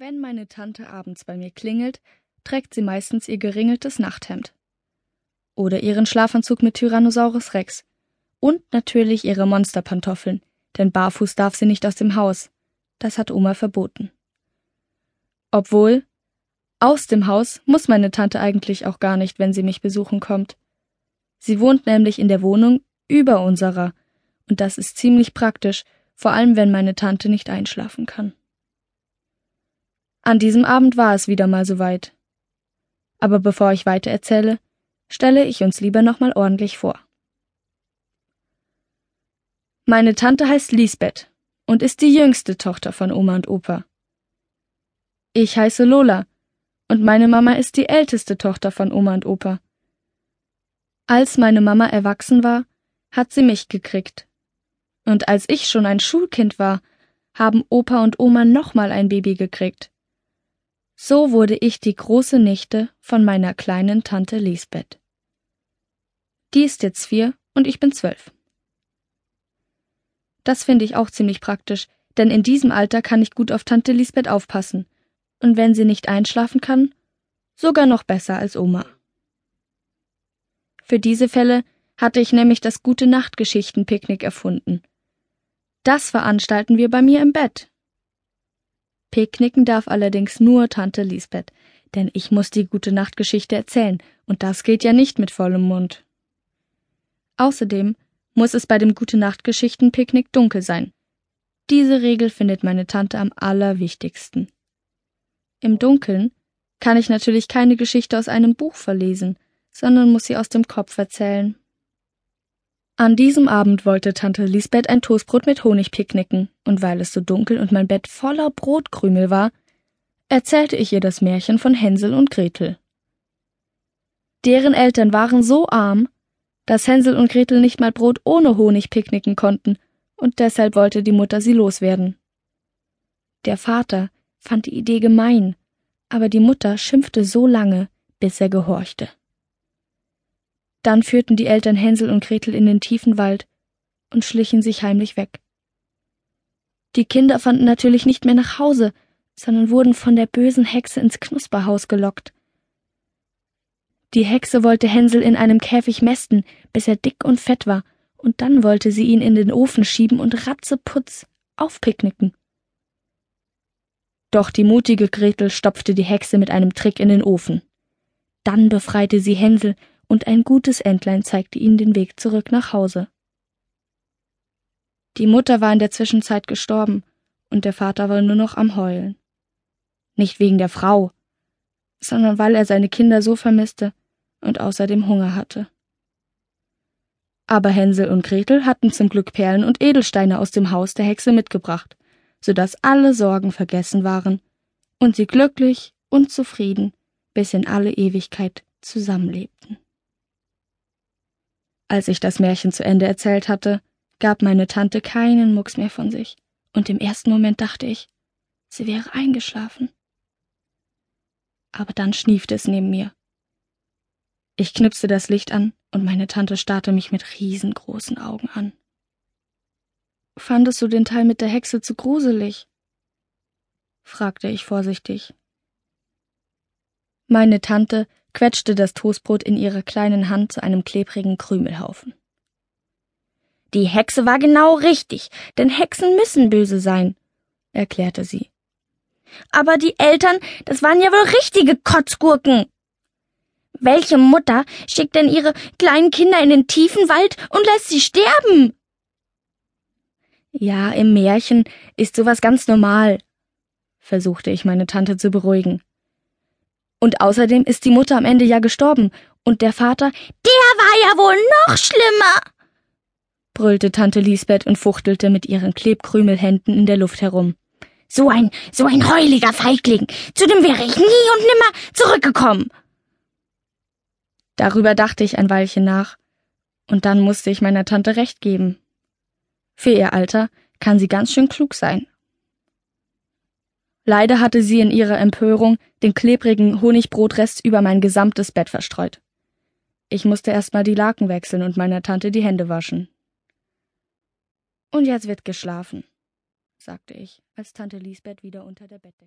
Wenn meine Tante abends bei mir klingelt, trägt sie meistens ihr geringeltes Nachthemd. Oder ihren Schlafanzug mit Tyrannosaurus Rex. Und natürlich ihre Monsterpantoffeln, denn barfuß darf sie nicht aus dem Haus. Das hat Oma verboten. Obwohl, aus dem Haus muss meine Tante eigentlich auch gar nicht, wenn sie mich besuchen kommt. Sie wohnt nämlich in der Wohnung über unserer, und das ist ziemlich praktisch, vor allem wenn meine Tante nicht einschlafen kann. An diesem Abend war es wieder mal soweit. Aber bevor ich weiter erzähle, stelle ich uns lieber nochmal ordentlich vor. Meine Tante heißt Lisbeth und ist die jüngste Tochter von Oma und Opa. Ich heiße Lola und meine Mama ist die älteste Tochter von Oma und Opa. Als meine Mama erwachsen war, hat sie mich gekriegt. Und als ich schon ein Schulkind war, haben Opa und Oma nochmal ein Baby gekriegt. So wurde ich die große Nichte von meiner kleinen Tante Lisbeth. Die ist jetzt vier und ich bin zwölf. Das finde ich auch ziemlich praktisch, denn in diesem Alter kann ich gut auf Tante Lisbeth aufpassen. Und wenn sie nicht einschlafen kann, sogar noch besser als Oma. Für diese Fälle hatte ich nämlich das gute Nachtgeschichten-Picknick erfunden. Das veranstalten wir bei mir im Bett. Picknicken darf allerdings nur Tante Lisbeth, denn ich muss die gute Nachtgeschichte erzählen, und das geht ja nicht mit vollem Mund. Außerdem muss es bei dem gute Nachtgeschichten Picknick dunkel sein. Diese Regel findet meine Tante am allerwichtigsten. Im Dunkeln kann ich natürlich keine Geschichte aus einem Buch verlesen, sondern muss sie aus dem Kopf erzählen. An diesem Abend wollte Tante Lisbeth ein Toastbrot mit Honig picknicken, und weil es so dunkel und mein Bett voller Brotkrümel war, erzählte ich ihr das Märchen von Hänsel und Gretel. Deren Eltern waren so arm, dass Hänsel und Gretel nicht mal Brot ohne Honig picknicken konnten, und deshalb wollte die Mutter sie loswerden. Der Vater fand die Idee gemein, aber die Mutter schimpfte so lange, bis er gehorchte. Dann führten die Eltern Hänsel und Gretel in den tiefen Wald und schlichen sich heimlich weg. Die Kinder fanden natürlich nicht mehr nach Hause, sondern wurden von der bösen Hexe ins Knusperhaus gelockt. Die Hexe wollte Hänsel in einem Käfig mästen, bis er dick und fett war, und dann wollte sie ihn in den Ofen schieben und ratzeputz aufpicknicken. Doch die mutige Gretel stopfte die Hexe mit einem Trick in den Ofen. Dann befreite sie Hänsel und ein gutes Entlein zeigte ihnen den Weg zurück nach Hause. Die Mutter war in der Zwischenzeit gestorben, und der Vater war nur noch am Heulen. Nicht wegen der Frau, sondern weil er seine Kinder so vermisste und außerdem Hunger hatte. Aber Hänsel und Gretel hatten zum Glück Perlen und Edelsteine aus dem Haus der Hexe mitgebracht, so dass alle Sorgen vergessen waren und sie glücklich und zufrieden bis in alle Ewigkeit zusammenlebten. Als ich das Märchen zu Ende erzählt hatte, gab meine Tante keinen Mucks mehr von sich, und im ersten Moment dachte ich, sie wäre eingeschlafen. Aber dann schniefte es neben mir. Ich knipste das Licht an, und meine Tante starrte mich mit riesengroßen Augen an. Fandest du den Teil mit der Hexe zu gruselig? fragte ich vorsichtig. Meine Tante quetschte das Toastbrot in ihrer kleinen Hand zu einem klebrigen Krümelhaufen. Die Hexe war genau richtig, denn Hexen müssen böse sein, erklärte sie. Aber die Eltern, das waren ja wohl richtige Kotzgurken. Welche Mutter schickt denn ihre kleinen Kinder in den tiefen Wald und lässt sie sterben? Ja, im Märchen ist sowas ganz normal, versuchte ich meine Tante zu beruhigen. Und außerdem ist die Mutter am Ende ja gestorben. Und der Vater, der war ja wohl noch schlimmer, brüllte Tante Lisbeth und fuchtelte mit ihren Klebkrümelhänden in der Luft herum. So ein, so ein heuliger Feigling, zu dem wäre ich nie und nimmer zurückgekommen. Darüber dachte ich ein Weilchen nach, und dann musste ich meiner Tante recht geben. Für ihr Alter kann sie ganz schön klug sein. Leider hatte sie in ihrer Empörung den klebrigen Honigbrotrest über mein gesamtes Bett verstreut. Ich musste erst mal die Laken wechseln und meiner Tante die Hände waschen. Und jetzt wird geschlafen, sagte ich, als Tante Lisbeth wieder unter der Bettdecke